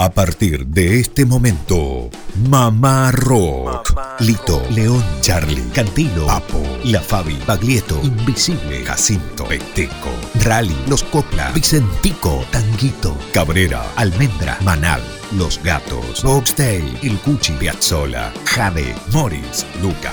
A partir de este momento, Mamá Rock. Lito, León, Charlie, Cantino, Papo, La Fabi, Baglietto, Invisible, Jacinto, Peteco, Rally, Los Copla, Vicentico, Tanguito, Cabrera, Almendra, Manal, Los Gatos, Boxtail, El Cuchi, Piazzola, Jade, Morris, Luca,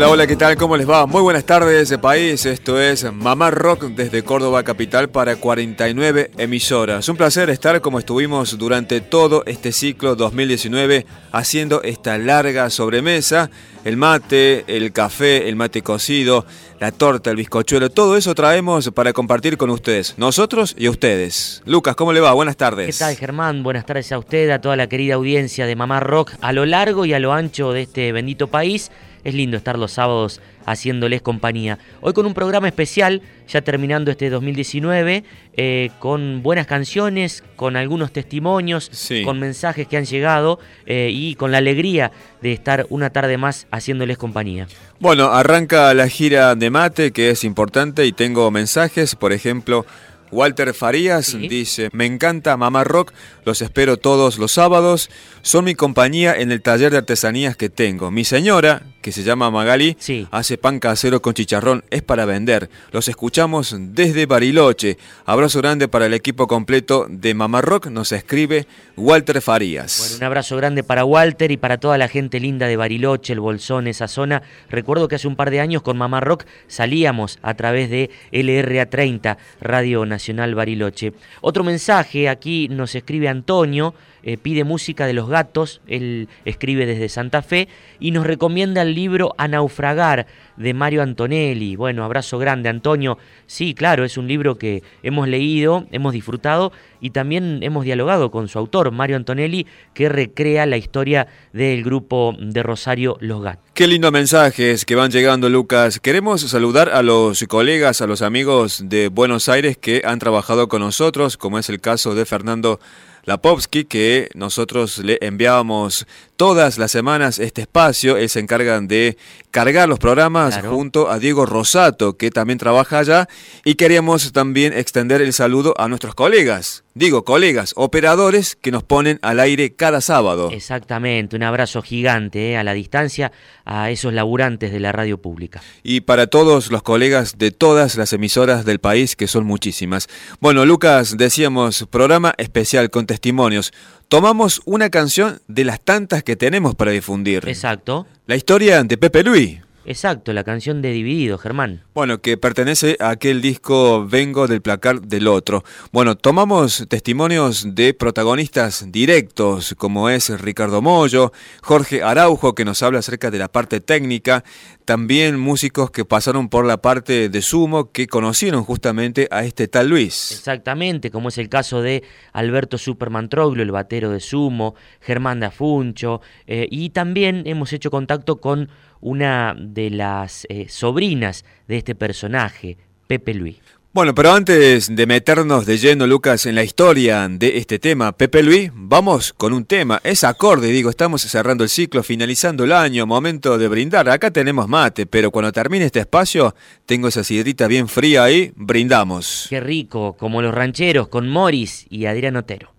Hola, hola, ¿qué tal? ¿Cómo les va? Muy buenas tardes, país. Esto es Mamá Rock desde Córdoba Capital para 49 emisoras. Un placer estar como estuvimos durante todo este ciclo 2019 haciendo esta larga sobremesa. El mate, el café, el mate cocido, la torta, el bizcochuelo, todo eso traemos para compartir con ustedes, nosotros y ustedes. Lucas, ¿cómo le va? Buenas tardes. ¿Qué tal, Germán? Buenas tardes a usted, a toda la querida audiencia de Mamá Rock a lo largo y a lo ancho de este bendito país. Es lindo estar los sábados haciéndoles compañía. Hoy con un programa especial, ya terminando este 2019, eh, con buenas canciones, con algunos testimonios, Sí. con mensajes que han llegado eh, y con la alegría de estar una tarde más haciéndoles compañía. Bueno, arranca la gira de mate, que es importante, y tengo mensajes, por ejemplo, Walter Farías Sí. dice, me encanta Mamá Rock, los espero todos los sábados, son mi compañía en el taller de artesanías que tengo. Mi señora, que se llama Magali, Sí. hace pan casero con chicharrón, es para vender. Los escuchamos desde Bariloche. Abrazo grande para el equipo completo de Mamá Rock, nos escribe Walter Farías. Bueno, un abrazo grande para Walter y para toda la gente linda de Bariloche, el Bolsón, esa zona. Recuerdo que hace un par de años con Mamá Rock salíamos a través de LRA30, Radio Nacional Bariloche. Otro mensaje, aquí nos escribe Antonio, eh, pide música de los gatos, él escribe desde Santa Fe y nos recomienda el libro A naufragar de Mario Antonelli. Bueno, abrazo grande Antonio. Sí, claro, es un libro que hemos leído, hemos disfrutado y también hemos dialogado con su autor, Mario Antonelli, que recrea la historia del grupo de Rosario Los Gatos. Qué lindos mensajes que van llegando, Lucas. Queremos saludar a los colegas, a los amigos de Buenos Aires que han trabajado con nosotros, como es el caso de Fernando Lapovsky, que nosotros le enviábamos todas las semanas este espacio. Él se encarga de cargar los programas Claro. junto a Diego Rosato, que también trabaja allá. Y queríamos también extender el saludo a nuestros colegas. Digo, colegas, operadores que nos ponen al aire cada sábado. Exactamente, un abrazo gigante eh, a la distancia a esos laburantes de la radio pública. y para todos los colegas de todas las emisoras del país, que son muchísimas. Bueno, Lucas, decíamos, programa especial con testimonios. Tomamos una canción de las tantas que tenemos para difundir. Exacto, La historia de Pepe Luis. exacto, la canción de Dividido, Germán. Bueno, que pertenece a aquel disco Vengo del placar del otro. Bueno, tomamos testimonios de protagonistas directos, como es Ricardo Mollo, Jorge Araujo, que nos habla acerca de la parte técnica, también músicos que pasaron por la parte de sumo, que conocieron justamente a este tal Luis. Exactamente, como es el caso de Alberto Superman Troglio, el batero de Sumo, Germán Dafuncho, eh, y también hemos hecho contacto con una de las eh, sobrinas de este personaje, Pepe Luis. Bueno, pero antes de meternos de lleno, Lucas, en la historia de este tema, Pepe Luis, vamos con un tema. Es acorde, digo, estamos cerrando el ciclo, finalizando el año, momento de brindar. Acá tenemos mate, pero cuando termine este espacio, tengo esa sidrita bien fría ahí, brindamos. Qué rico, como los rancheros, con Morris y Adrián Otero.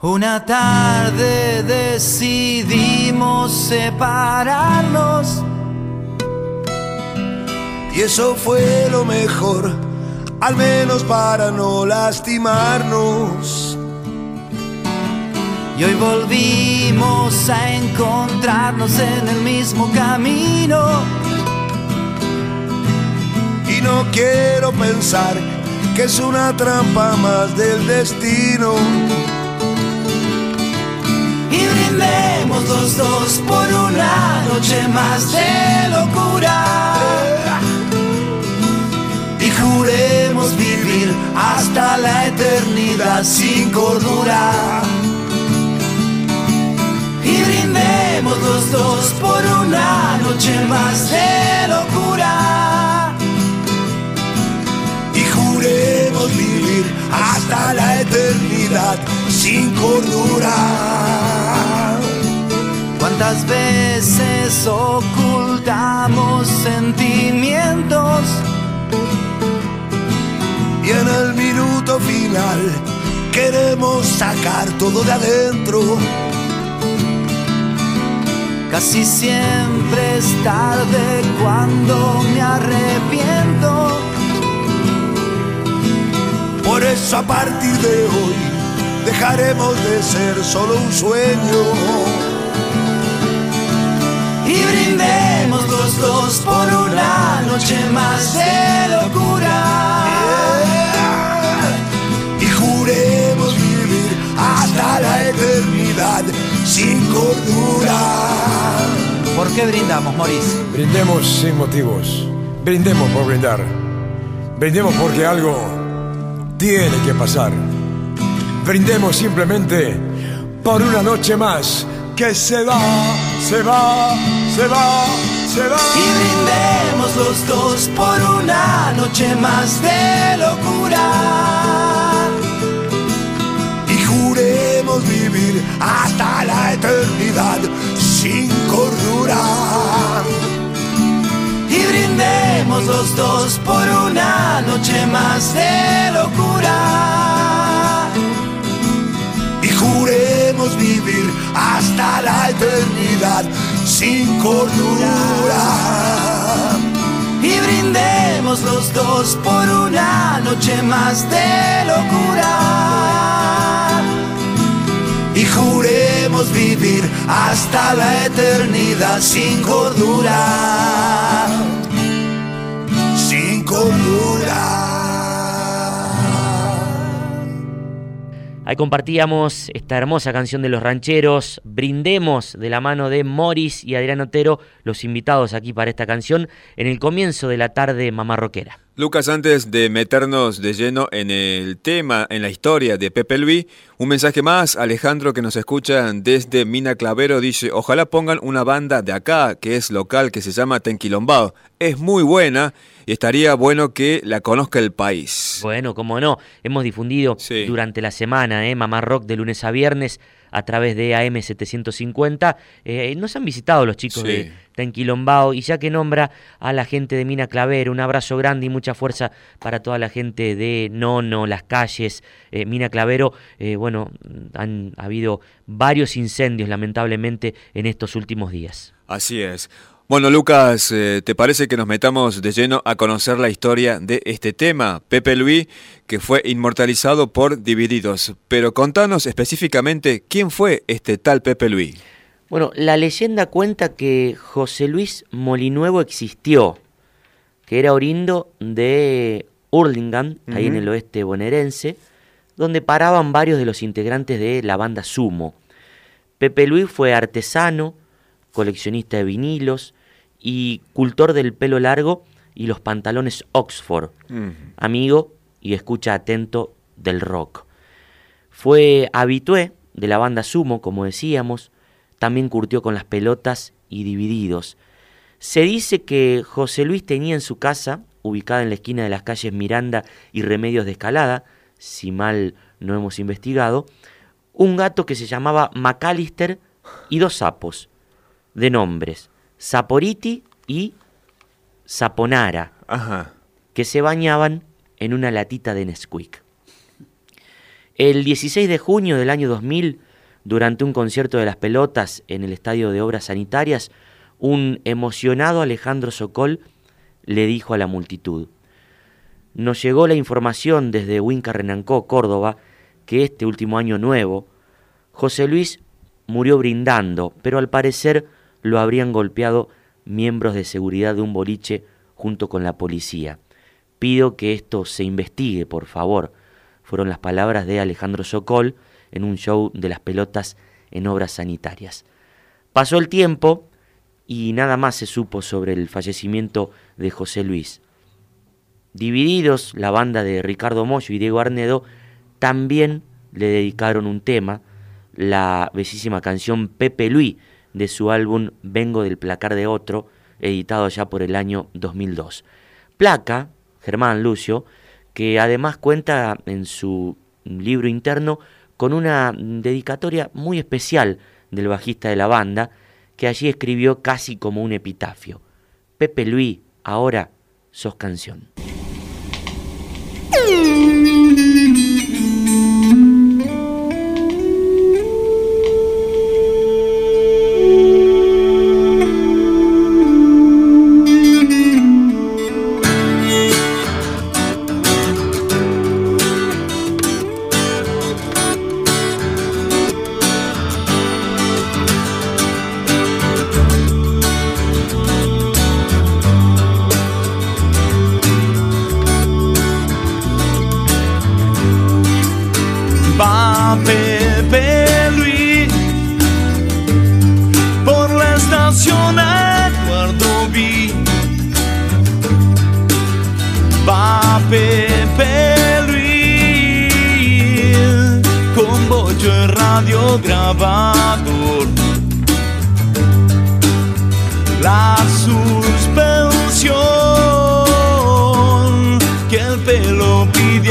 Una tarde decidimos separarnos Y eso fue lo mejor, al menos para no lastimarnos. y hoy volvimos a encontrarnos en el mismo camino. Y no quiero pensar que es una trampa más del destino. Y brindemos los dos por una noche más de locura. Y vivir hasta la eternidad sin cordura. Y brindemos los dos por una noche más de locura. Y juremos vivir hasta la eternidad sin cordura. ¿Cuántas veces ocultamos sentimientos? Y en el minuto final queremos sacar todo de adentro. Casi siempre es tarde cuando me arrepiento. Por eso a partir de hoy dejaremos de ser solo un sueño. Y brindemos los dos por una noche más de locura. Y juremos vivir hasta la eternidad sin cordura. ¿Por qué brindamos, Maurice? Brindemos sin motivos. Brindemos por brindar. Brindemos porque algo tiene que pasar. Brindemos simplemente por una noche más que se va, se va, se va, se va. Y brindemos los dos por una noche más de locura. Y juremos vivir hasta la eternidad sin cordura. Y brindemos los dos por una noche más de locura. Y juremos vivir hasta la eternidad sin cordura. Y brindemos los dos por una noche más de locura. Y juremos vivir hasta la eternidad sin cordura. Sin cordura. Ahí compartíamos esta hermosa canción de los rancheros, brindemos de la mano de Morris y Adrián Otero, los invitados aquí para esta canción, en el comienzo de la tarde mamarroquera. Lucas, antes de meternos de lleno en el tema, en la historia de Pepe Luis, un mensaje más, Alejandro que nos escucha desde Mina Clavero dice, ojalá pongan una banda de acá, que es local, que se llama Tenquilombado. Es muy buena y estaría bueno que la conozca el país. Bueno, como no, hemos difundido Sí. durante la semana, ¿eh? Mamá Rock de lunes a viernes a través de AM750. Eh, nos han visitado los chicos Sí. de Tenquilombao y ya que nombra a la gente de Mina Clavero, un abrazo grande y mucha fuerza para toda la gente de Nono, las calles, eh, Mina Clavero. eh, bueno, han habido varios incendios lamentablemente en estos últimos días. Así es. Bueno, Lucas, eh, ¿te parece que nos metamos de lleno a conocer la historia de este tema, Pepe Luis, que fue inmortalizado por Divididos? Pero contanos específicamente quién fue este tal Pepe Luis. Bueno, la leyenda cuenta que José Luis Molinuevo existió, que era orindo de Hurlingham, ahí en el oeste bonaerense, donde paraban varios de los integrantes de la banda Sumo. Pepe Luis fue artesano, coleccionista de vinilos y cultor del pelo largo y los pantalones Oxford, amigo y escucha atento del rock. Fue habitué de la banda Sumo, como decíamos, también curtió con las pelotas y divididos. Se dice que José Luis tenía en su casa, ubicada en la esquina de las calles Miranda y Remedios de Escalada, si mal no hemos investigado, un gato que se llamaba McAllister y dos sapos, de nombres Saporiti y Saponara, Ajá. que se bañaban en una latita de Nesquik. El 16 de junio del año 2000, durante un concierto de las pelotas en el Estadio de Obras Sanitarias, un emocionado Alejandro Sokol le dijo a la multitud, nos llegó la información desde Huinca Renancó, Córdoba, que este último año nuevo, José Luis murió brindando, pero al parecer lo habrían golpeado miembros de seguridad de un boliche junto con la policía. Pido que esto se investigue, por favor. Fueron las palabras de Alejandro Sokol en un show de las pelotas en obras sanitarias. Pasó el tiempo y nada más se supo sobre el fallecimiento de José Luis. Divididos, la banda de Ricardo Moyo y Diego Arnedo también le dedicaron un tema, la bellísima canción Pepe Luis de su álbum Vengo del placar de otro, editado ya por el año 2002. Placa, Germán Lucio, que además cuenta en su libro interno con una dedicatoria muy especial del bajista de la banda, que allí escribió casi como un epitafio. Pepe Luis, ahora sos canción.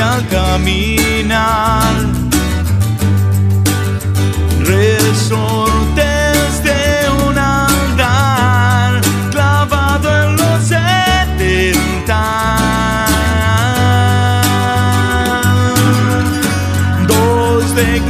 al caminar. Resortes de un andar clavado en los setenta. Dos de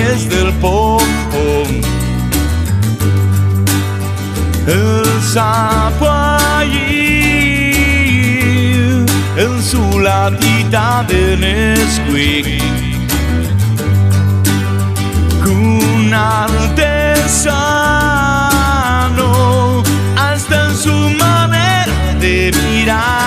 pies del pompón. El sapo allí en su latita de Nesquik. Un artesano hasta en su manera de mirar.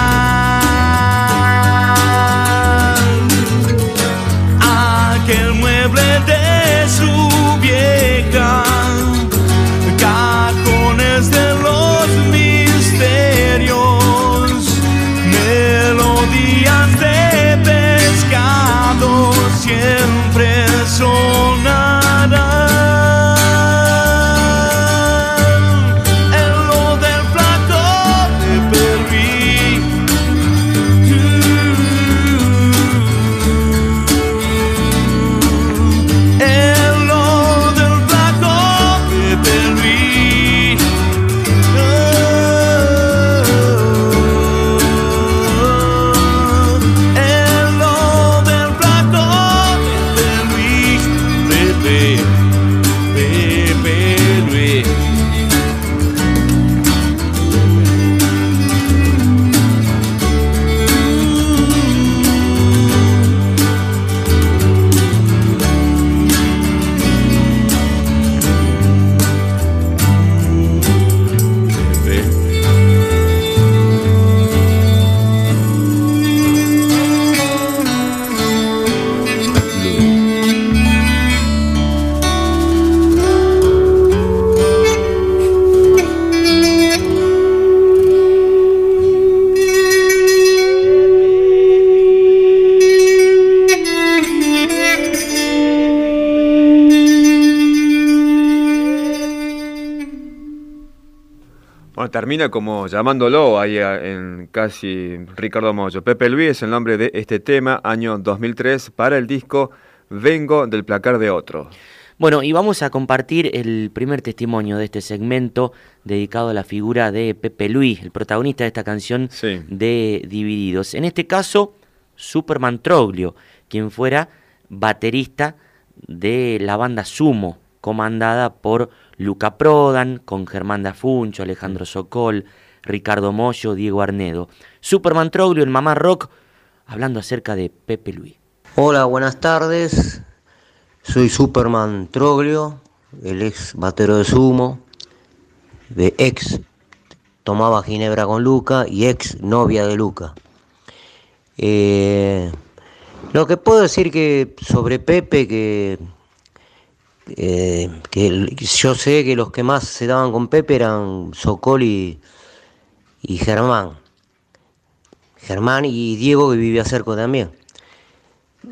Termina como llamándolo ahí en casi Ricardo Mollo. Pepe Luis es el nombre de este tema, año 2003, para el disco Vengo del placar de otro. Bueno, y vamos a compartir el primer testimonio de este segmento dedicado a la figura de Pepe Luis, el protagonista de esta canción de Divididos. En este caso, Superman Troglio, quien fuera baterista de la banda Sumo, comandada por Luca Prodan, con Germán Dafuncho, Alejandro Sokol, Ricardo Mollo, Diego Arnedo. Superman Troglio, el Mamá Rock, hablando acerca de Pepe Luis. Hola, buenas tardes. Soy Superman Troglio, el ex batero de sumo, de ex tomaba ginebra con Luca y ex novia de Luca. Eh, lo que puedo decir que sobre Pepe, que, eh, que yo sé que los que más se daban con Pepe eran Sokol y, Germán. Germán y Diego que vivía cerca también.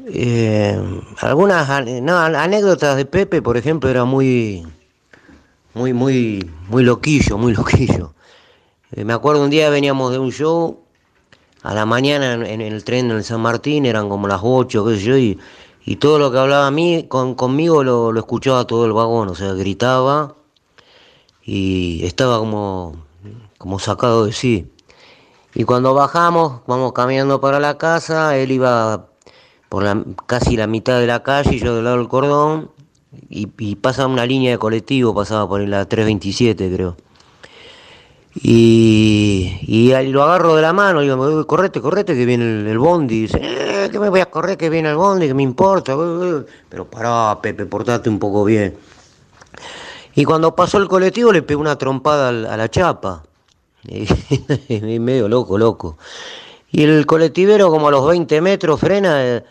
Eh, algunas anécdotas de Pepe, por ejemplo, era muy, muy, muy, muy loquillo, muy loquillo. Eh, me acuerdo un día veníamos de un show a la mañana en, el tren en San Martín, eran como las 8, qué sé yo, y, todo lo que hablaba a mí, con, conmigo lo, lo, escuchaba todo el vagón, o sea, gritaba y estaba como, como sacado de sí. Y cuando bajamos, vamos caminando para la casa, él iba por la, casi la mitad de la calle, yo del lado del cordón, y, y pasa una línea de colectivo, pasaba por la 327 creo. Y, y, lo agarro de la mano, y digo, correte, correte, que viene el, bondi. Dice, eh, que me voy a correr, que viene el bondi, que me importa. Pero pará, Pepe, portate un poco bien. Y cuando pasó el colectivo le pegó una trompada a la chapa. Y, medio loco, loco. Y el colectivero como a los 20 metros frena, eh,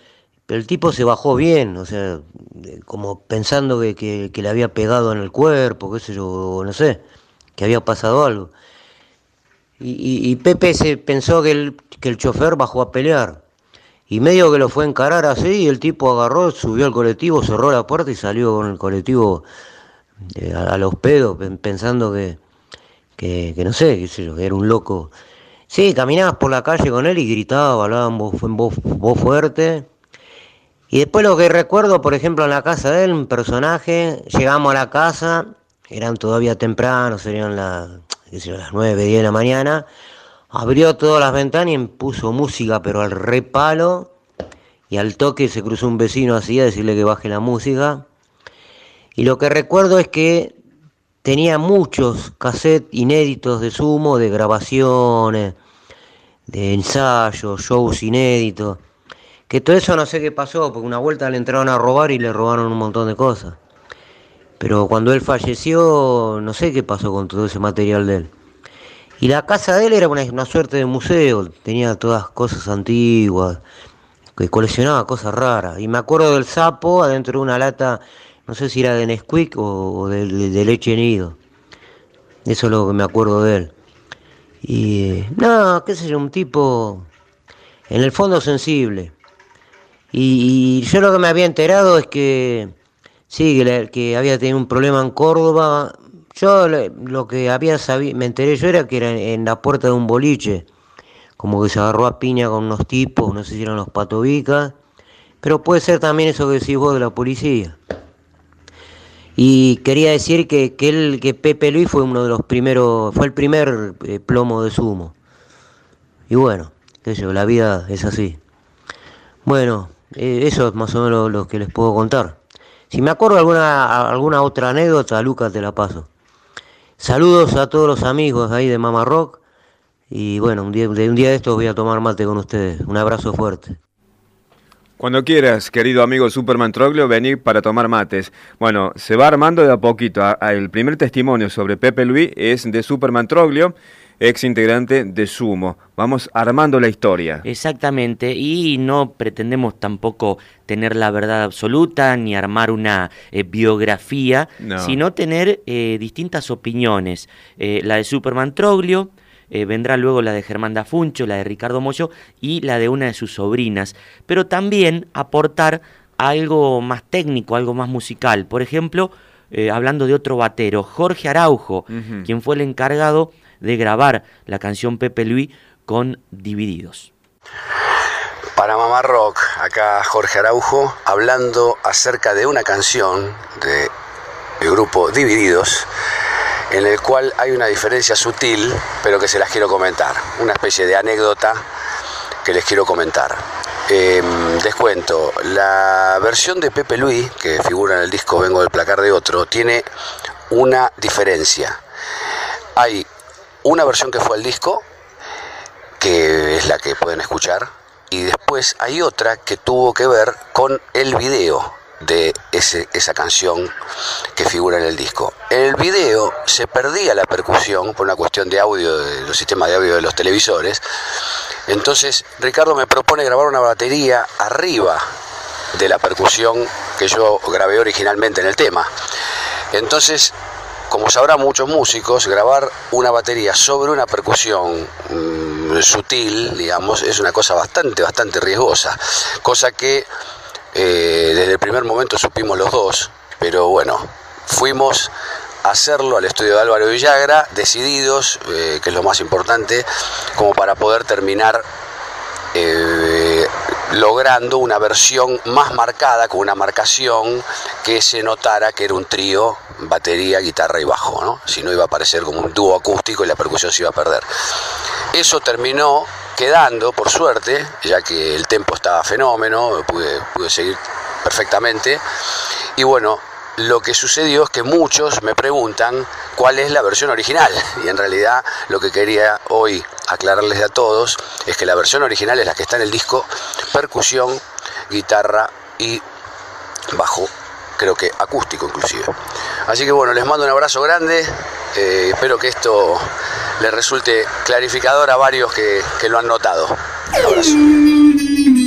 el tipo se bajó bien, o sea, como pensando que, le había pegado en el cuerpo, qué sé yo, no sé, que había pasado algo. Y, Pepe se pensó que el, que el chofer bajó a pelear. Y medio que lo fue a encarar así, y el tipo agarró, subió al colectivo, cerró la puerta y salió con el colectivo eh, a, los pedos, pensando que, que, no sé, qué sé yo, que era un loco. Sí, caminabas por la calle con él y gritaba, hablaban voz, voz fuerte y después lo que recuerdo, por ejemplo, en la casa de él, un personaje, llegamos a la casa, eran todavía temprano, serían las, las 9, 10 de la mañana, abrió todas las ventanas y puso música, pero al repalo, y al toque se cruzó un vecino así a decirle que baje la música. Y lo que recuerdo es que tenía muchos cassettes inéditos de sumo, de grabaciones, de ensayos, shows inéditos. Que todo eso no sé qué pasó, porque una vuelta le entraron a robar y le robaron un montón de cosas. Pero cuando él falleció, no sé qué pasó con todo ese material de él. Y la casa de él era una, suerte de museo, tenía todas cosas antiguas, que coleccionaba cosas raras. Y me acuerdo del sapo adentro de una lata, no sé si era de Nesquik o, de, leche nido. Eso es lo que me acuerdo de él. Y no, qué sé yo, un tipo en el fondo sensible. Y, yo lo que me había enterado es que, sí, que, había tenido un problema en Córdoba. Yo lo que había sabido, me enteré yo era que era en, la puerta de un boliche, como que se agarró a piña con unos tipos, no sé si eran los patobicas, pero puede ser también eso que decís vos de la policía. Y quería decir que, que, él, que Pepe Luis fue uno de los primeros, fue el primer eh, plomo de sumo. Y bueno, qué sé yo, la vida es así. Bueno, eh, eso es más o menos lo que les puedo contar. Si me acuerdo alguna, alguna otra anécdota, Lucas, te la paso. Saludos a todos los amigos ahí de Mama Rock. Y bueno, un día, de un día de estos voy a tomar mate con ustedes. Un abrazo fuerte. Cuando quieras, querido amigo Superman Troglio, venir para tomar mates. Bueno, se va armando de a poquito. El primer testimonio sobre Pepe Luis es de Superman Troglio ex integrante de Sumo. Vamos armando la historia. Exactamente, y no pretendemos tampoco tener la verdad absoluta ni armar una eh, biografía, sino tener eh, distintas opiniones. Eh, la de Superman Troglio, vendrá luego la de Germán Dafuncho, la de Ricardo Mollo y la de una de sus sobrinas, pero también aportar algo más técnico, algo más musical. Por ejemplo, hablando de otro batero, Jorge Araujo, quien fue el encargado de grabar la canción Pepe Luis con Divididos. Para Mamá Rock, acá Jorge Araujo, hablando acerca de una canción del grupo Divididos, en el cual hay una diferencia sutil, pero que se las quiero comentar. Una especie de anécdota que les quiero comentar. Eh, cuento, la versión de Pepe Luis, que figura en el disco Vengo del placar de otro, tiene una diferencia. Hay una versión que fue al disco, que es la que pueden escuchar, y después hay otra que tuvo que ver con el video de ese, esa canción que figura en el disco. En el video se perdía la percusión por una cuestión de audio de los sistemas de audio de los televisores. Entonces Ricardo me propone grabar una batería arriba de la percusión que yo grabé originalmente en el tema. Entonces, como sabrán muchos músicos, grabar una batería sobre una percusión mm, sutil, digamos, es una cosa bastante, bastante riesgosa. Cosa que eh, desde el primer momento supimos los dos, pero bueno, fuimos a hacerlo al estudio de Álvaro Villagra, decididos, eh, que es lo más importante, como para poder terminar eh, logrando una versión más marcada, con una marcación que se notara que era un trío, batería, guitarra y bajo, ¿no? si no iba a parecer como un dúo acústico y la percusión se iba a perder. Eso terminó quedando, por suerte, ya que el tempo estaba fenómeno, pude, pude seguir perfectamente. Y bueno, lo que sucedió es que muchos me preguntan cuál es la versión original. Y en realidad lo que quería hoy aclararles a todos es que la versión original es la que está en el disco, percusión, guitarra y bajo, creo que acústico inclusive. Así que bueno, les mando un abrazo grande, eh, espero que esto le resulte clarificador a varios que, que lo han notado. Un abrazo.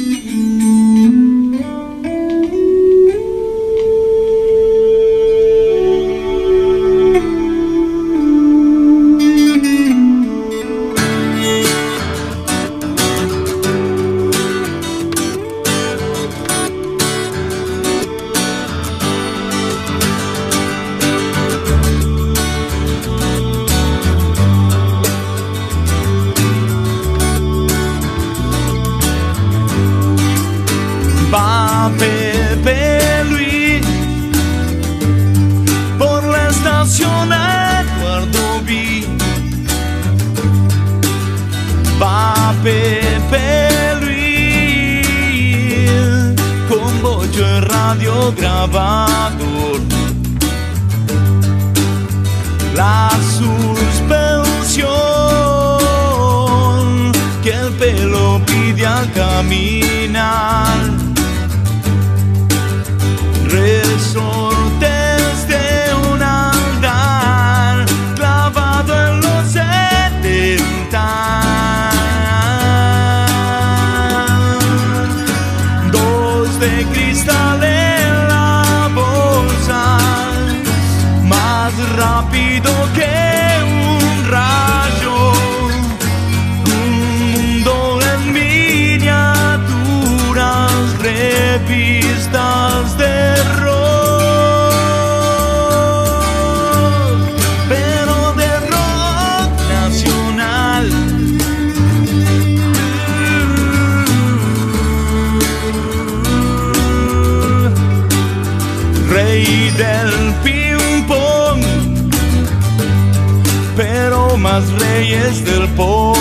Más reyes del pom.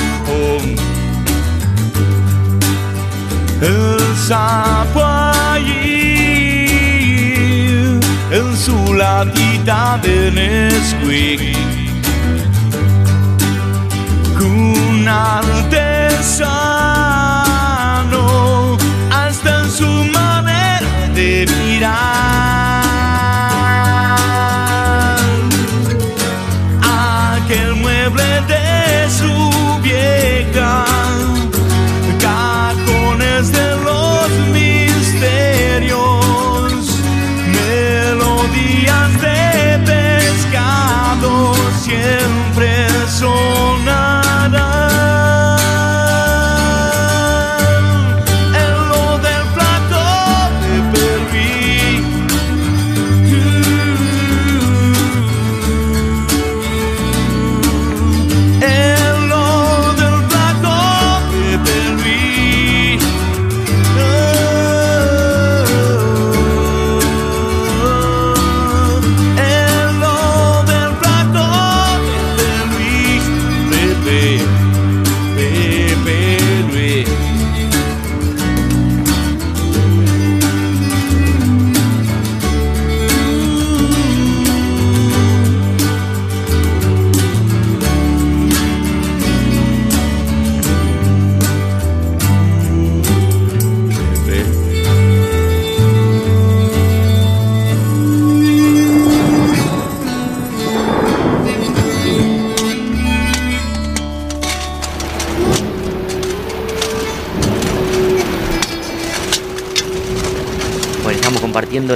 El sapo allí en su latita de Nesquik. Un artesano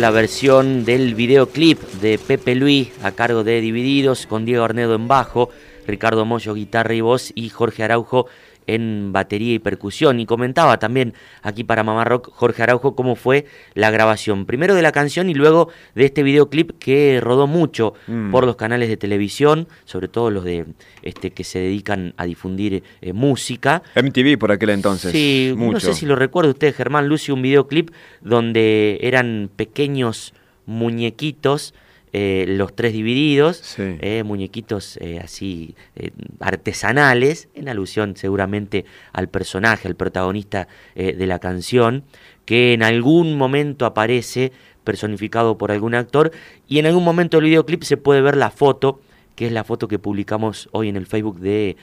la versión del videoclip de Pepe Luis a cargo de Divididos con Diego Arnedo en bajo, Ricardo Moyo guitarra y voz y Jorge Araujo en batería y percusión. Y comentaba también aquí para Mamá Rock Jorge Araujo cómo fue la grabación. Primero de la canción y luego de este videoclip que rodó mucho mm. por los canales de televisión, sobre todo los de este que se dedican a difundir eh, música. MTV por aquel entonces. Sí, no sé si lo recuerda usted, Germán Lucio, un videoclip donde eran pequeños muñequitos eh, los tres divididos, eh, muñequitos eh, así artesanales, en alusión seguramente al personaje, al protagonista de la canción, que en algún momento aparece personificado por algún actor y en algún momento del videoclip se puede ver la foto que es la foto que publicamos hoy en el Facebook de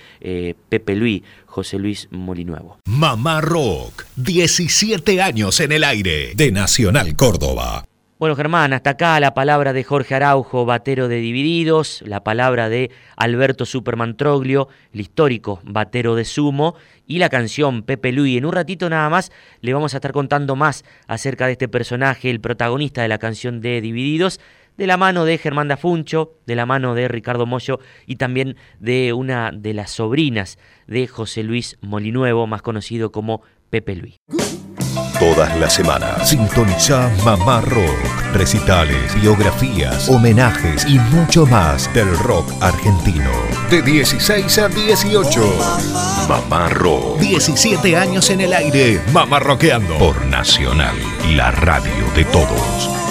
Pepe Luis, José Luis Molinuevo. Mamá Rock, 17 años en el aire, de Nacional Córdoba. Bueno, Germán, hasta acá la palabra de Jorge Araujo, batero de Divididos, la palabra de Alberto Superman Troglio, el histórico batero de Sumo, y la canción Pepe Luis. En un ratito nada más le vamos a estar contando más acerca de este personaje, el protagonista de la canción de Divididos, de la mano de Germán Dafuncho, de la mano de Ricardo Moyo y también de una de las sobrinas de José Luis Molinuevo, más conocido como Pepe Luis. Todas las semanas sintoniza Mamá Rock, recitales, biografías, homenajes y mucho más del rock argentino. De 16 a 18. Mamá Rock. 17 años en el aire. Mamá Rockeando. Por Nacional, la radio de todos.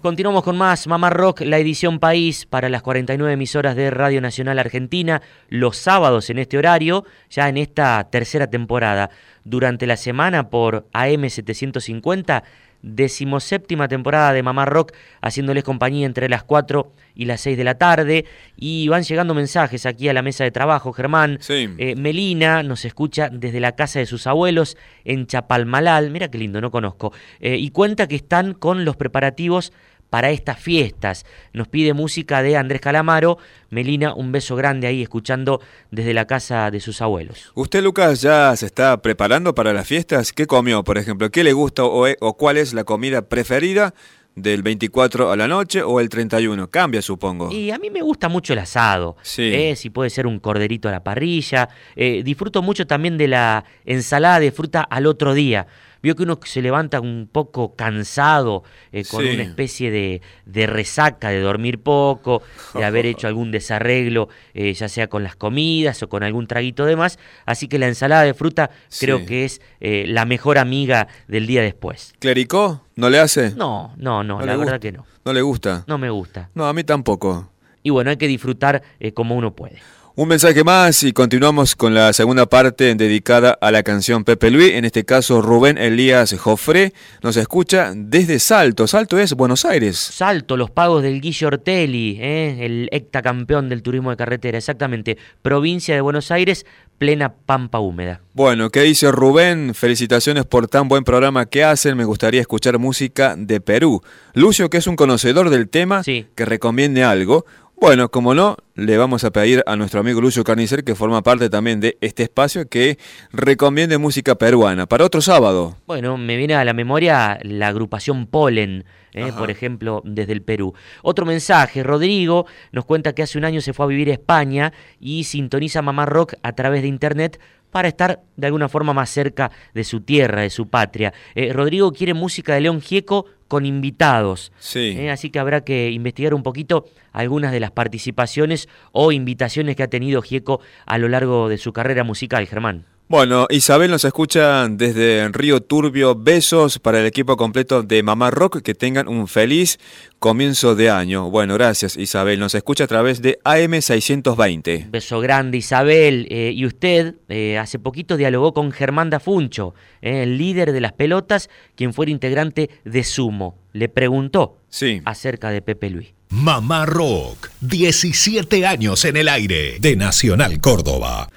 Continuamos con más Mamá Rock, la edición País para las 49 emisoras de Radio Nacional Argentina, los sábados en este horario, ya en esta tercera temporada. Durante la semana por AM750, decimoséptima temporada de Mamá Rock, haciéndoles compañía entre las 4 y las 6 de la tarde. Y van llegando mensajes aquí a la mesa de trabajo, Germán. Eh, Melina nos escucha desde la casa de sus abuelos en Chapalmalal, mira qué lindo, no conozco, eh, y cuenta que están con los preparativos para estas fiestas. Nos pide música de Andrés Calamaro. Melina, un beso grande ahí escuchando desde la casa de sus abuelos. ¿Usted, Lucas, ya se está preparando para las fiestas? ¿Qué comió, por ejemplo? ¿Qué le gusta o, e, cuál es la comida preferida? del 24 a la noche o el 31. Cambia, supongo. Y a mí me gusta mucho el asado. Sí. Eh, si puede ser un corderito a la parrilla. Eh, disfruto mucho también de la ensalada de fruta al otro día vio que uno se levanta un poco cansado, eh, con una especie de, de, resaca de dormir poco, de haber hecho algún desarreglo, eh, ya sea con las comidas o con algún traguito de más. Así que la ensalada de fruta creo que es eh, la mejor amiga del día después. ¿Clericó? ¿No le hace? No, no, no, la verdad que no. ¿No le gusta? No me gusta. No, a mí tampoco. Y bueno, hay que disfrutar como uno puede. Un mensaje más y continuamos con la segunda parte dedicada a la canción Pepe Luis. En este caso, Rubén Elías Jofré nos escucha desde Salto. Salto es Buenos Aires. Salto, los pagos del Guille Ortelli, ¿eh? el hectacampeón del turismo de carretera, exactamente. Provincia de Buenos Aires, plena pampa húmeda. Bueno, ¿qué dice Rubén? Felicitaciones por tan buen programa que hacen. Me gustaría escuchar música de Perú. Lucio, que es un conocedor del tema, que recomiende algo. Bueno, como no, le vamos a pedir a nuestro amigo Lucio Carnicer, que forma parte también de este espacio, que recomiende música peruana para otro sábado. Bueno, me viene a la memoria la agrupación Polen, eh, por ejemplo, desde el Perú. Otro mensaje, Rodrigo nos cuenta que hace un año se fue a vivir a España y sintoniza Mamá Rock a través de internet para estar de alguna forma más cerca de su tierra, de su patria. Eh, Rodrigo quiere música de León Gieco con invitados. Sí. Eh, así que habrá que investigar un poquito algunas de las participaciones o invitaciones que ha tenido Gieco a lo largo de su carrera musical, Germán. Bueno, Isabel nos escucha desde Río Turbio. Besos para el equipo completo de Mamá Rock. Que tengan un feliz comienzo de año. Bueno, gracias Isabel. Nos escucha a través de AM620. Beso grande Isabel. Eh, y usted eh, hace poquito dialogó con Germán Dafuncho, eh, el líder de las pelotas, quien fue integrante de Sumo. Le preguntó sí. acerca de Pepe Luis. Mamá Rock, 17 años en el aire, de Nacional Córdoba.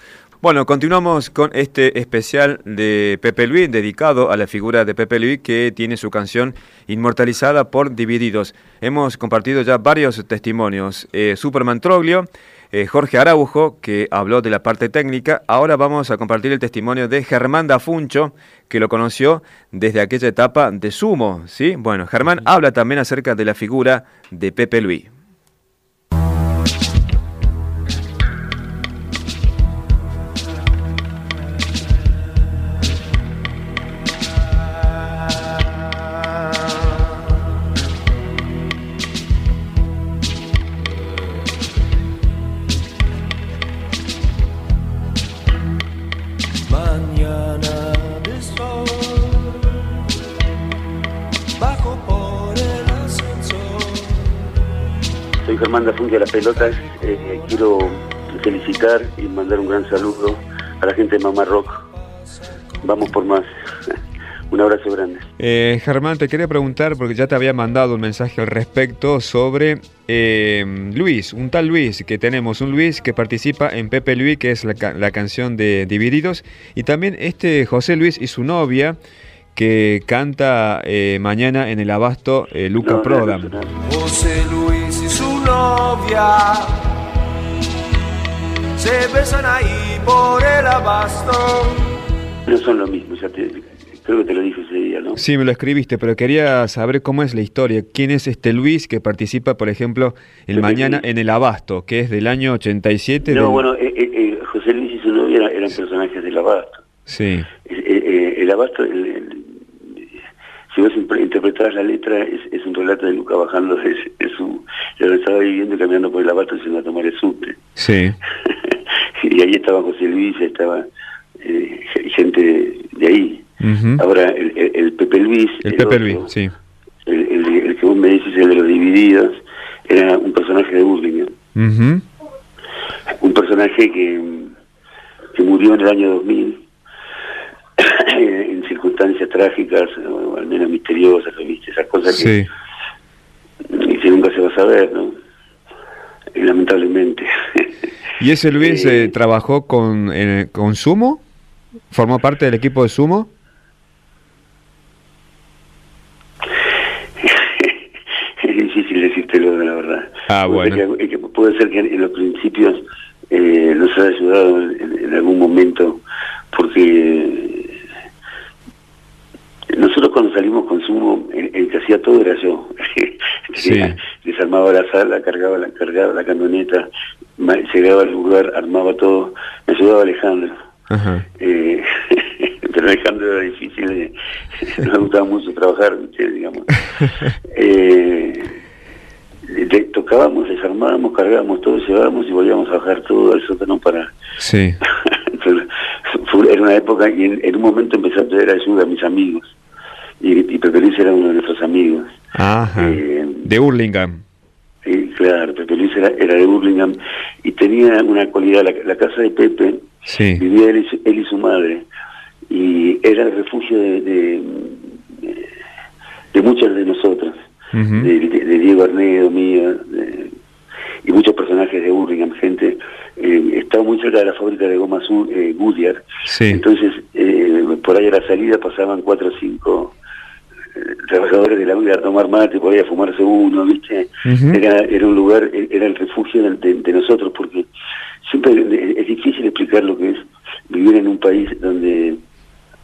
Bueno, continuamos con este especial de Pepe Luis, dedicado a la figura de Pepe Luis, que tiene su canción inmortalizada por Divididos. Hemos compartido ya varios testimonios. Eh, Superman Troglio, eh, Jorge Araujo, que habló de la parte técnica. Ahora vamos a compartir el testimonio de Germán Dafuncho, que lo conoció desde aquella etapa de sumo. ¿sí? Bueno, Germán habla también acerca de la figura de Pepe Luis. A las pelotas, eh, quiero felicitar y mandar un gran saludo a la gente de Mamá Rock. Vamos por más. un abrazo grande. Eh, Germán, te quería preguntar, porque ya te había mandado un mensaje al respecto sobre eh, Luis, un tal Luis que tenemos, un Luis que participa en Pepe Luis, que es la, canción de Divididos, y también este José Luis y su novia que canta mañana en el Abasto Luca Prodam. José Luis novia se besan ahí por el abasto. No son lo mismo, ya te, creo que te lo dije ese día, ¿no? Sí, me lo escribiste, pero quería saber cómo es la historia. ¿Quién es este Luis que participa, por ejemplo, el mañana en el Abasto, que es del año 87? No, bueno, eh, eh, eh, José Luis y su novia eran, personajes del Abasto. Sí. el Abasto, el, si vos interpretabas la letra, es, un relato de Luca bajando de, su... Yo estaba viviendo y caminando por el abasto y se iba a tomar el subte. Sí. y ahí estaba José Luis, estaba eh, gente de ahí. Ahora, el, Pepe Luis... El, Pepe Luis, sí. El, que vos me dices, el de los divididos, era un personaje de Burlingame. Un personaje que, que murió en el año 2000 en circunstancias trágicas, o al menos misteriosas, ¿viste? Esas cosas que, y que nunca se va a saber, ¿no? Y lamentablemente. ¿Y ese Luis eh, trabajó con, con Sumo? ¿Formó parte del equipo de Sumo? es difícil decírtelo, la verdad. Ah, bueno. puede ser que en, los principios eh, nos haya ayudado en, algún momento, porque nosotros cuando salimos con Sumo, el, que hacía todo era yo. Desarmaba la sala, cargaba la, cargaba la camioneta, llegaba al lugar, armaba todo. Me ayudaba Alejandro. Eh, pero Alejandro era difícil, eh, nos gustaba mucho trabajar, digamos. eh, tocábamos, desarmábamos, cargábamos todo, llevábamos y volvíamos a bajar todo al sótano para... Sí. era una época y en, un momento empecé a pedir ayuda a mis amigos y, Pepe Luis era uno de nuestros amigos. Ajá, eh, de Hurlingham. Sí, claro, Pepe Luis era, de Hurlingham y tenía una cualidad, la, casa de Pepe, vivía él y, su, madre, y era el refugio de, de, de muchas de nosotras, de, Diego Arnedo, mía, y muchos personajes de Hurlingham, gente, eh, estaba muy cerca de la fábrica de goma azul, eh, Goodyear, entonces eh, por ahí a la salida pasaban cuatro o cinco trabajadores de la vida a tomar mate, podía fumarse uno, ¿viste? era, era un lugar, era el refugio de, nosotros, porque siempre es difícil explicar lo que es vivir en un país donde,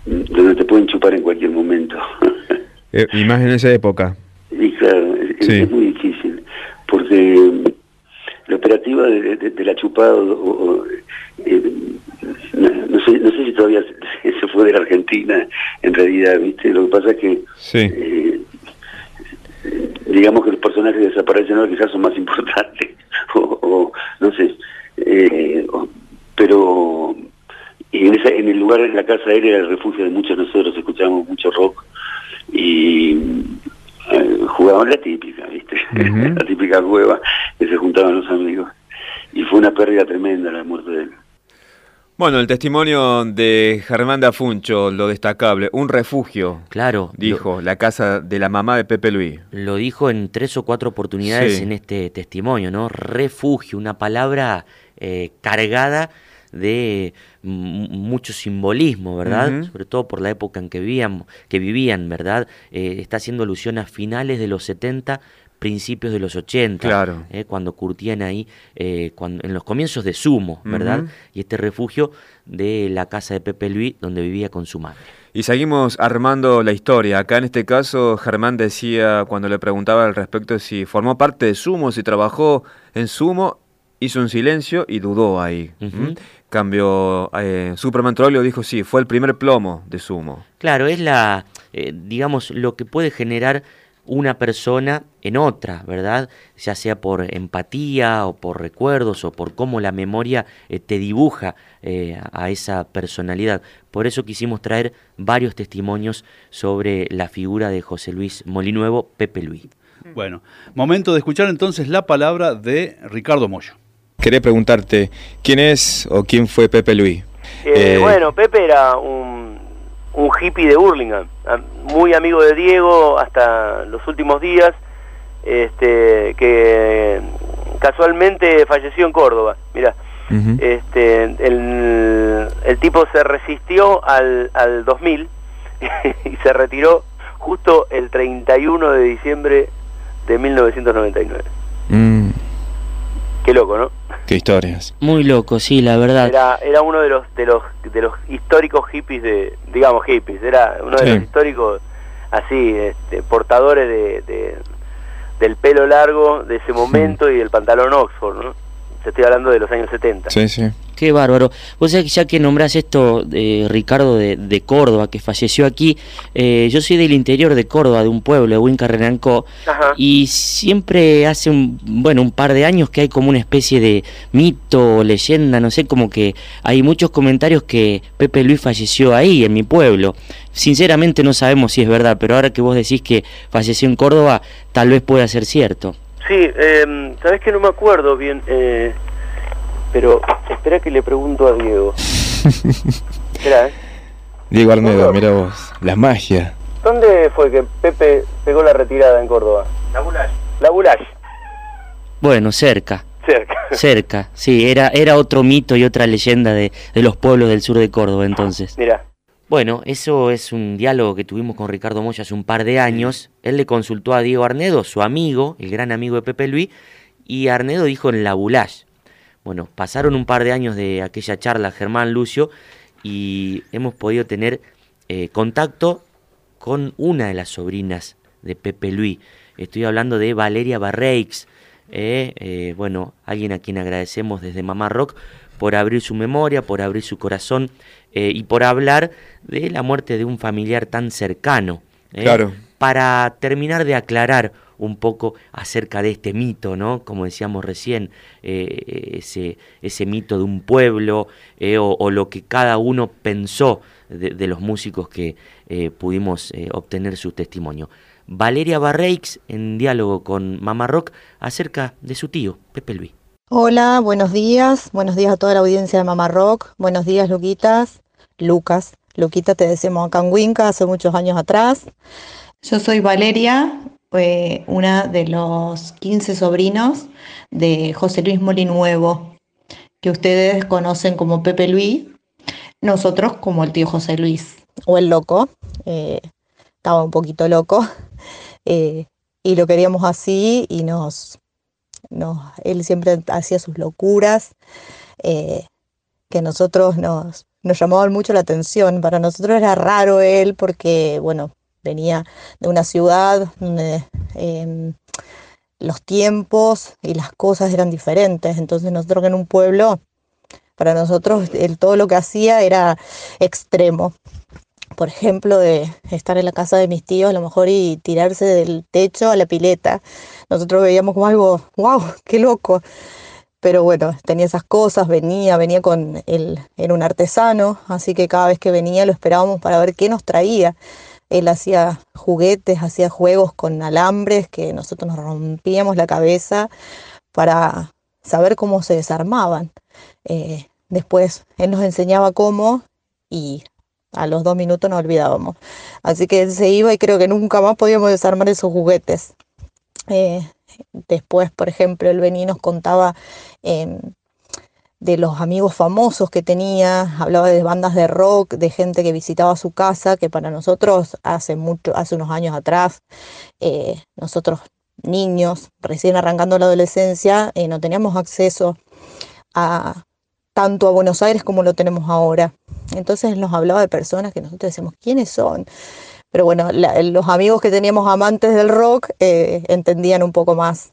donde te pueden chupar en cualquier momento. eh, y más en esa época. Y claro, es, muy difícil, porque la operativa de, la chupada, o, eh, no, sé, no sé si todavía se fue de la Argentina, en realidad, ¿viste? Lo que pasa es que, eh, digamos que los personajes desaparecen ahora quizás son más importantes, o, no sé, eh, pero en, esa, en el lugar, en la casa aérea, era el refugio de muchos de nosotros, escuchábamos mucho rock y eh, jugaban la típica, ¿viste? la típica cueva que se juntaban los amigos. Y fue una pérdida tremenda la muerte de él. Bueno, el testimonio de Germán Dafuncho, lo destacable, un refugio. Claro. Dijo, la casa de la mamá de Pepe Luis. Lo dijo en tres o cuatro oportunidades en este testimonio, ¿no? Refugio, una palabra eh, cargada de mucho simbolismo, ¿verdad? Sobre todo por la época en que vivían, que vivían ¿verdad? Eh, está haciendo alusión a finales de los 70, principios de los 80, claro. eh, cuando curtían ahí, eh, cuando, en los comienzos de Sumo, ¿verdad? Y este refugio de la casa de Pepe Luis, donde vivía con su madre. Y seguimos armando la historia. Acá en este caso, Germán decía, cuando le preguntaba al respecto si formó parte de Sumo, si trabajó en Sumo, hizo un silencio y dudó ahí. Cambio, eh, Superman Trollio dijo sí, fue el primer plomo de Sumo. Claro, es la, eh, digamos, lo que puede generar una persona en otra, ¿verdad? Ya sea por empatía o por recuerdos o por cómo la memoria eh, te dibuja eh, a esa personalidad. Por eso quisimos traer varios testimonios sobre la figura de José Luis Molinuevo, Pepe Luis. Bueno, momento de escuchar entonces la palabra de Ricardo Moyo. Quería preguntarte, ¿quién es o quién fue Pepe Luis? Eh, bueno, Pepe era un un hippie de Burlingame, muy amigo de Diego hasta los últimos días, este, que casualmente falleció en Córdoba, mira. este, el, el, tipo se resistió al, al 2000 y se retiró justo el 31 de diciembre de 1999. Mm. Qué loco, ¿no? Qué historias. Muy loco, sí, la verdad. Era, era uno de los de los de los históricos hippies de, digamos hippies, era uno de los históricos así, este, portadores de, del pelo largo de ese momento y del pantalón Oxford, ¿no? Se estoy hablando de los años 70. Sí, sí. Qué bárbaro. Vos sabés que ya que nombrás esto, de Ricardo, de, Córdoba, que falleció aquí, eh, yo soy del interior de Córdoba, de un pueblo, de Huinca Renancó, y siempre hace un, bueno, un par de años que hay como una especie de mito o leyenda, no sé, como que hay muchos comentarios que Pepe Luis falleció ahí, en mi pueblo. Sinceramente no sabemos si es verdad, pero ahora que vos decís que falleció en Córdoba, tal vez pueda ser cierto. Sí, eh, sabes que no me acuerdo bien. Eh pero espera que le pregunto a Diego. espera, ¿eh? Diego Arnedo, mira vos, la magia. ¿Dónde fue que Pepe pegó la retirada en Córdoba? La Bulash. La Bulash. Bueno, cerca. Cerca. Cerca, sí, era, era otro mito y otra leyenda de, de los pueblos del sur de Córdoba entonces. Mira. Bueno, eso es un diálogo que tuvimos con Ricardo Moya hace un par de años. Él le consultó a Diego Arnedo, su amigo, el gran amigo de Pepe Luis, y Arnedo dijo en la Bulash. Bueno, pasaron un par de años de aquella charla Germán Lucio y hemos podido tener eh, contacto con una de las sobrinas de Pepe Luis. Estoy hablando de Valeria Barreix, eh, eh, bueno, alguien a quien agradecemos desde Mamá Rock por abrir su memoria, por abrir su corazón y por hablar de la muerte de un familiar tan cercano. Claro. Para terminar de aclarar un poco acerca de este mito, ¿no? Como decíamos recién, eh, ese, ese mito de un pueblo eh, o, lo que cada uno pensó de, los músicos que eh, pudimos obtener su testimonio. Valeria Barreix en diálogo con Mama Rock acerca de su tío, Pepe Luis. Hola, buenos días, buenos días a toda la audiencia de Mama Rock, buenos días Luquitas, Lucas, Luquita te decimos acá en Winca hace muchos años atrás. Yo soy Valeria, fue una de los 15 sobrinos de José Luis Molinuevo, que ustedes conocen como Pepe Luis, nosotros como el tío José Luis, o el loco, eh, estaba un poquito loco, eh, y lo queríamos así, y nos, nos él siempre hacía sus locuras, eh, que nosotros nos, nos llamaban mucho la atención. Para nosotros era raro él porque, bueno, venía de una ciudad donde em, los tiempos y las cosas eran diferentes. Entonces nosotros en un pueblo, para nosotros el, todo lo que hacía era extremo. Por ejemplo, de estar en la casa de mis tíos a lo mejor y tirarse del techo a la pileta. Nosotros veíamos como algo, wow, qué loco. Pero bueno, tenía esas cosas, venía, venía con él, era un artesano, así que cada vez que venía lo esperábamos para ver qué nos traía. Él hacía juguetes, hacía juegos con alambres que nosotros nos rompíamos la cabeza para saber cómo se desarmaban. Eh, después él nos enseñaba cómo y a los dos minutos nos olvidábamos. Así que se iba y creo que nunca más podíamos desarmar esos juguetes. Eh, después, por ejemplo, él venía nos contaba em, de los amigos famosos que tenía, hablaba de bandas de rock, de gente que visitaba su casa, que para nosotros hace mucho, hace unos años atrás, eh, nosotros niños, recién arrancando la adolescencia, eh, no teníamos acceso a tanto a Buenos Aires como lo tenemos ahora. Entonces nos hablaba de personas que nosotros decíamos, ¿quiénes son? Pero bueno, los amigos que teníamos amantes del rock eh, entendían un poco más.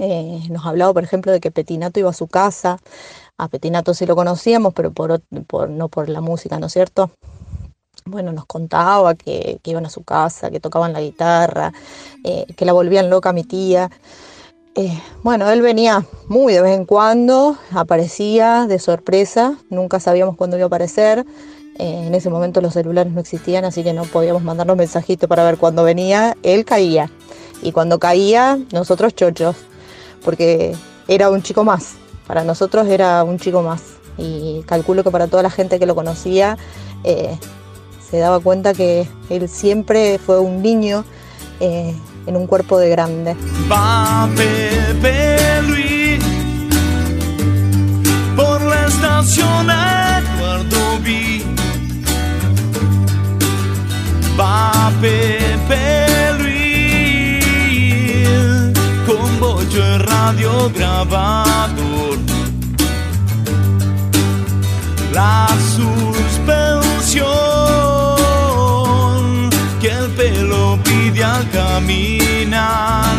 Eh, nos hablaba, por ejemplo, de que Petinato iba a su casa. A Petinato sí lo conocíamos, pero por, no por la música, ¿no es cierto? Bueno, nos contaba que, iban a su casa, que tocaban la guitarra, eh, que la volvían loca mi tía. Bueno, él venía muy de vez en cuando, aparecía de sorpresa, nunca sabíamos cuándo iba a aparecer. Eh, en ese momento los celulares no existían, así que no podíamos mandarnos mensajitos para ver cuándo venía. Él caía. Y cuando caía, nosotros chochos, porque era un chico más. Para nosotros era un chico más. Y calculo que para toda la gente que lo conocía, eh, se daba cuenta que él siempre fue un niño eh, en un cuerpo de grande. por la estación va Pepe Luis con bocho y radio grabador. La suspensión que el pelo pide al caminar. La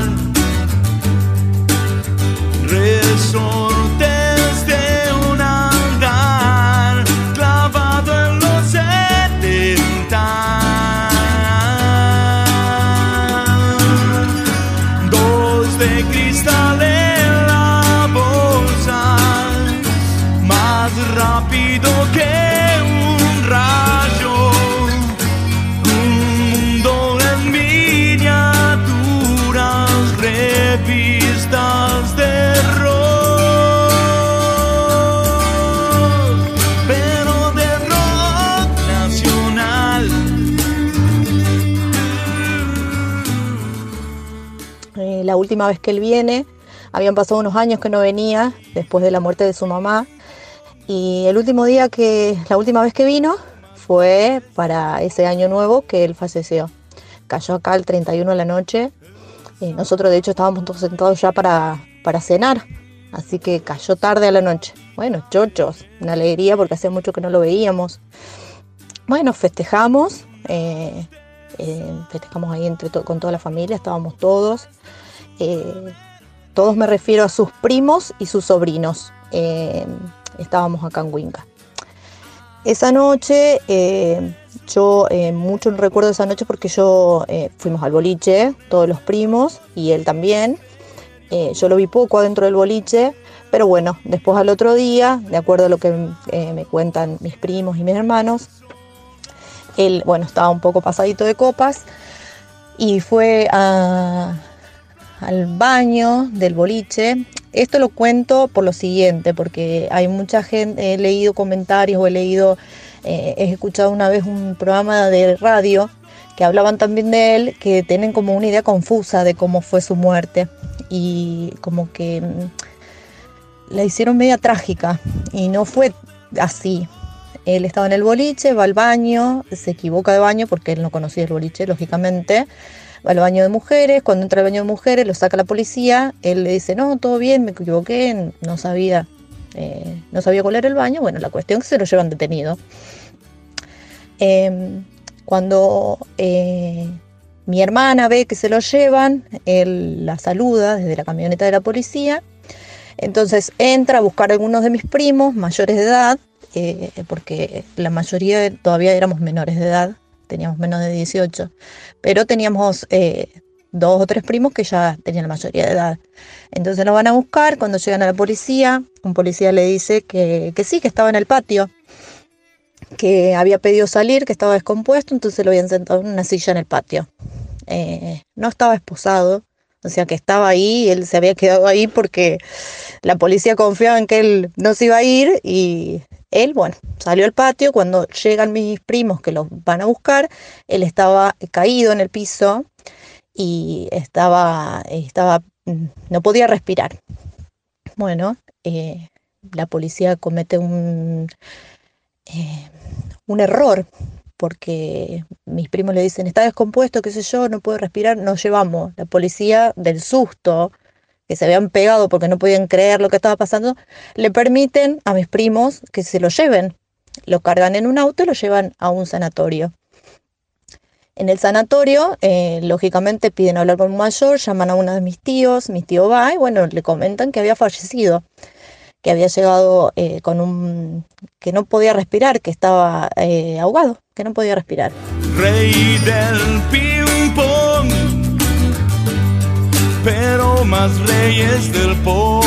última vez que él viene. Habían pasado unos años que no venía después de la muerte de su mamá. Y el último día que, la última vez que vino fue para ese año nuevo que él falleció. Cayó acá el 31 de la noche. Y nosotros de hecho estábamos todos sentados ya para, para cenar. Así que cayó tarde a la noche. Bueno, chochos, una alegría porque hacía mucho que no lo veíamos. Bueno, festejamos. Eh, eh, festejamos ahí entre con toda la familia, estábamos todos. Eh, todos me refiero a sus primos y sus sobrinos. Eh, estábamos acá en Huinca. Esa noche, eh, yo mucho recuerdo esa noche porque yo fuimos al boliche, todos los primos y él también. yo lo vi poco adentro del boliche, pero bueno, después al otro día, de acuerdo a lo que me cuentan mis primos y mis hermanos, él, bueno, estaba un poco pasadito de copas y fue a al baño del boliche. Esto lo cuento por lo siguiente, porque hay mucha gente, he leído comentarios o he leído, eh, he escuchado una vez un programa de radio que hablaban también de él, que tienen como una idea confusa de cómo fue su muerte y como que mm, la hicieron media trágica y no fue así. Él estaba en el boliche, va al baño, se equivoca de baño porque él no conocía el boliche, lógicamente al baño de mujeres, cuando entra al baño de mujeres lo saca la policía, él le dice, no, todo bien, me equivoqué, no sabía, eh, no sabía cuál el baño, bueno, la cuestión es que se lo llevan detenido. Em, cuando eh, mi hermana ve que se lo llevan, él la saluda desde la camioneta de la policía, entonces entra a buscar a algunos de mis primos mayores de edad, eh, porque la mayoría todavía éramos menores de edad, teníamos menos de 18, pero teníamos eh, dos o tres primos que ya tenían la mayoría de edad. Entonces lo van a buscar, cuando llegan a la policía, un policía le dice que, sí, que estaba en el patio, que había pedido salir, que estaba descompuesto, entonces lo habían sentado en una silla en el patio. Eh, no estaba esposado, o sea que estaba ahí, él se había quedado ahí porque la policía confiaba en que él no se iba a ir y él, bueno, salió al patio, cuando llegan mis primos que los van a buscar, él estaba caído en el piso y estaba, estaba no podía respirar. Bueno, eh, la policía comete un, eh, un error, porque mis primos le dicen, está descompuesto, qué sé yo, no puedo respirar, nos llevamos. La policía del susto, que se habían pegado porque no podían creer lo que estaba pasando, le permiten a mis primos que se lo lleven. Lo cargan en un auto y lo llevan a un sanatorio. En el sanatorio, eh, lógicamente piden hablar con un mayor, llaman a uno de mis tíos, mi tío va y bueno, le comentan que había fallecido, que había llegado eh, con un... que no podía respirar, que estaba eh, ahogado, que no podía respirar. Rey del ping pong, pero más reyes del pong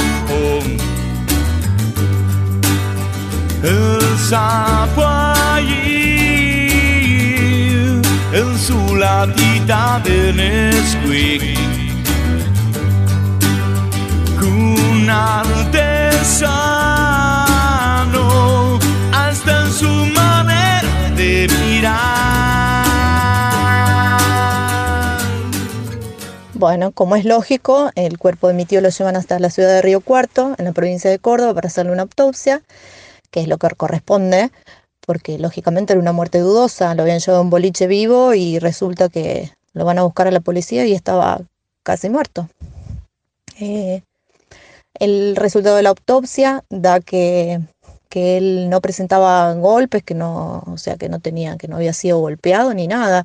El sapo en su latita de Nesquik. Un artesano, Bueno, como es lógico, el cuerpo de mi tío lo llevan hasta la ciudad de Río Cuarto, en la provincia de Córdoba, para hacerle una autopsia, que es lo que corresponde porque lógicamente era una muerte dudosa, lo habían llevado a un boliche vivo y resulta que lo van a buscar a la policía y estaba casi muerto. Eh, el resultado de la autopsia da que, que, él no presentaba golpes, que no, o sea, que no tenía, que no había sido golpeado ni nada.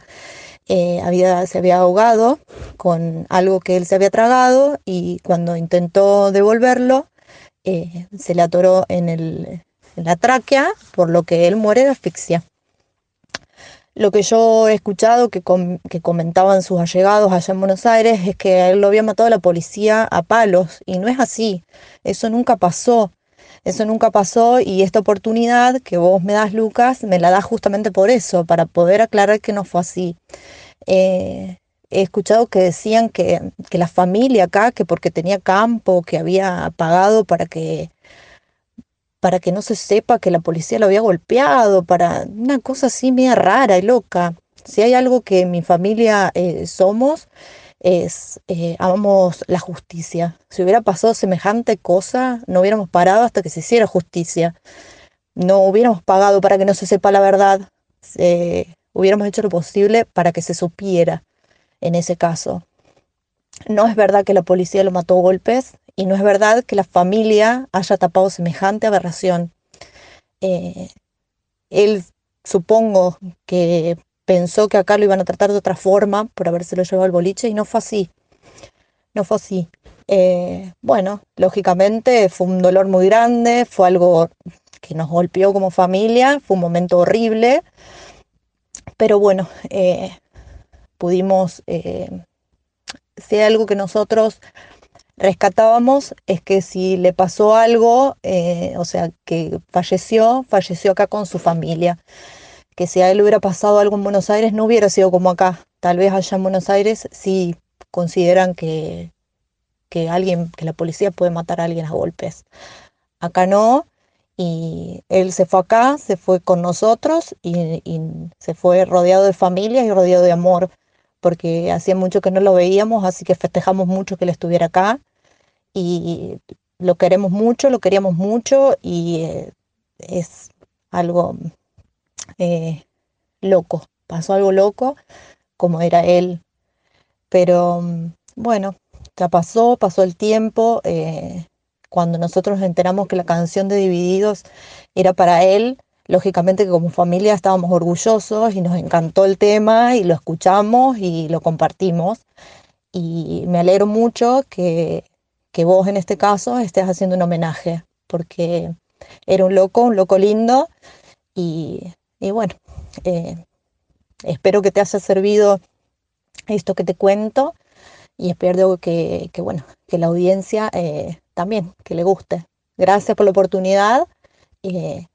Eh, había, se había ahogado con algo que él se había tragado y cuando intentó devolverlo, eh, se le atoró en el, la tráquea, por lo que él muere de asfixia. Lo que yo he escuchado que, que, comentaban sus allegados allá en Buenos Aires es que él lo había matado la policía a palos y no es así. Eso nunca pasó. Eso nunca pasó y esta oportunidad que vos me das, Lucas, me la das justamente por eso, para poder aclarar que no fue así. Eh, he escuchado que decían que, que la familia acá, que porque tenía campo, que había pagado para que para que no se sepa que la policía lo había golpeado, para una cosa así media rara y loca. Si hay algo que mi familia eh, somos, es eh, amamos la justicia. Si hubiera pasado semejante cosa, no hubiéramos parado hasta que se hiciera justicia. No hubiéramos pagado para que no se sepa la verdad. hubiéramos hecho lo posible para que se supiera en ese caso. No es verdad que la policía lo mató a golpes, y no es verdad que la familia haya tapado semejante aberración. Eh, él supongo que pensó que acá lo iban a tratar de otra forma por habérselo llevado al boliche y no fue así. No fue así. Eh, bueno, lógicamente fue un dolor muy grande, fue algo que nos golpeó como familia, fue un momento horrible, pero bueno, eh, pudimos, si hay algo que nosotros rescatábamos es que si le pasó algo, eh, o sea, que falleció, falleció acá con su familia. Que si a él hubiera pasado algo en Buenos Aires, no hubiera sido como acá. Tal vez allá en Buenos Aires sí consideran que, que alguien, que la policía puede matar a alguien a golpes. Acá no, y él se fue acá, se fue con nosotros y, y, se fue rodeado de familia y rodeado de amor, porque hacía mucho que no lo veíamos, así que festejamos mucho que él estuviera acá y lo queremos mucho, lo queríamos mucho y eh, es algo eh, loco, pasó algo loco como era él, pero mm, bueno, ya pasó, pasó el tiempo, eh, cuando nosotros nos enteramos que la canción de Divididos era para él, lógicamente que como familia estábamos orgullosos y nos encantó el tema y lo escuchamos y lo compartimos. Y me alegro mucho que que vos en este caso estés haciendo un homenaje, porque era un loco, un loco lindo, y, bueno, eh, espero que te haya servido esto que te cuento, y espero que, bueno, que la audiencia eh, también, que le guste. Gracias por la oportunidad. y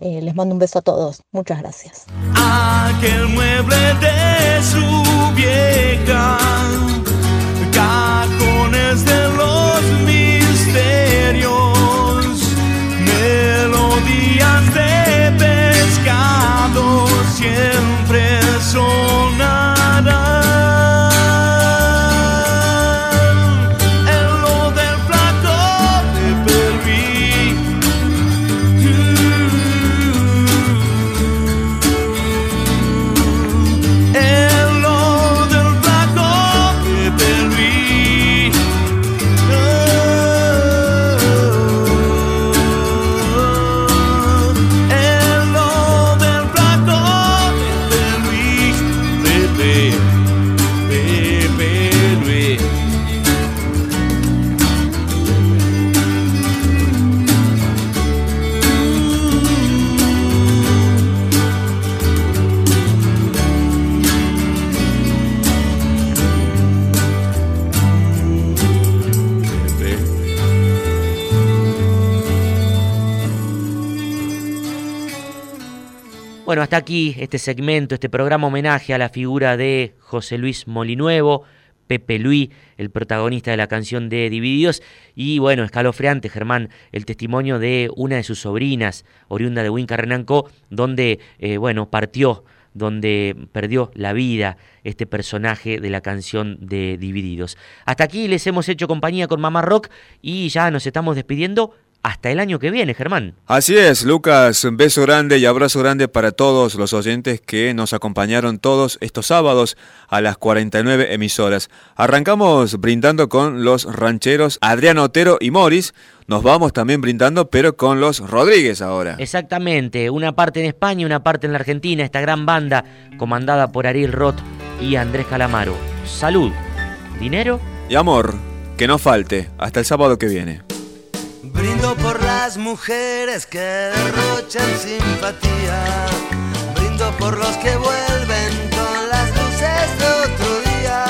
eh, les mando un beso a todos. Muchas gracias. Aquel mueble de su vieja cajones de los misterios, melodías de siempre hasta aquí este segmento, este programa homenaje a la figura de José Luis Molinuevo, Pepe Luis, el protagonista de la canción de Divididos, y bueno, escalofriante, Germán, el testimonio de una de sus sobrinas, oriunda de Winca Renanco, donde, eh, bueno, partió, donde perdió la vida este personaje de la canción de Divididos. Hasta aquí les hemos hecho compañía con Mamá Rock y ya nos estamos despidiendo hasta el año que viene, Germán. Así es, Lucas, un beso grande y abrazo grande para todos los oyentes que nos acompañaron todos estos sábados a las 49 emisoras. Arrancamos brindando con los rancheros Adrián Otero y Morris. Nos vamos también brindando, pero con los Rodríguez ahora. Exactamente, una parte en España y una parte en la Argentina, esta gran banda comandada por Ariel Roth y Andrés Calamaro. Salud, dinero y amor, que no falte. Hasta el sábado que viene. Brindo por las mujeres que derrochan simpatía. Brindo por los que vuelven con las luces de otro día.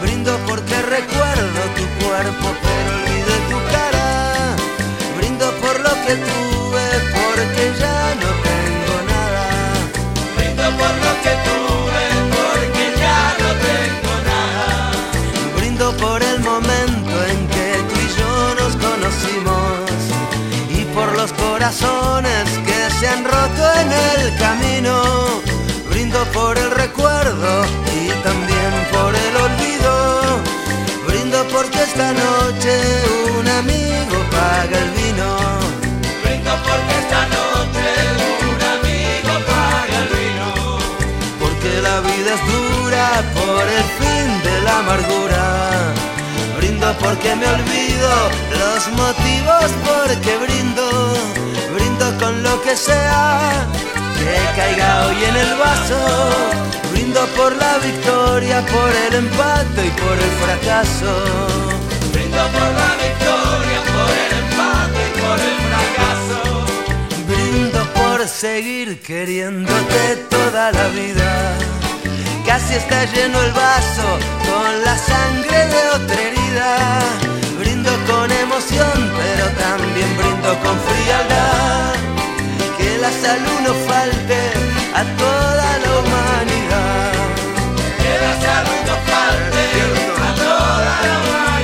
Brindo porque recuerdo tu cuerpo pero olvidé tu cara. Brindo por lo que tuve corazones que se han roto en el camino. Brindo por el recuerdo y también por el olvido. Brindo porque esta noche un amigo paga el vino. Brindo porque esta noche un amigo paga el vino. Porque la vida es dura por el fin de la amargura brindo porque me olvido los motivos porque brindo, brindo con lo que sea que caiga hoy en el vaso, brindo por la victoria, por el empate y por el fracaso. Brindo por la victoria, por el empate y por el fracaso. Brindo por seguir queriéndote toda la vida Casi está lleno el vaso con la sangre de otra herida pero también brindo con frialdad. Que la salud no falte a toda la humanidad. Que la salud no falte a toda la humanidad.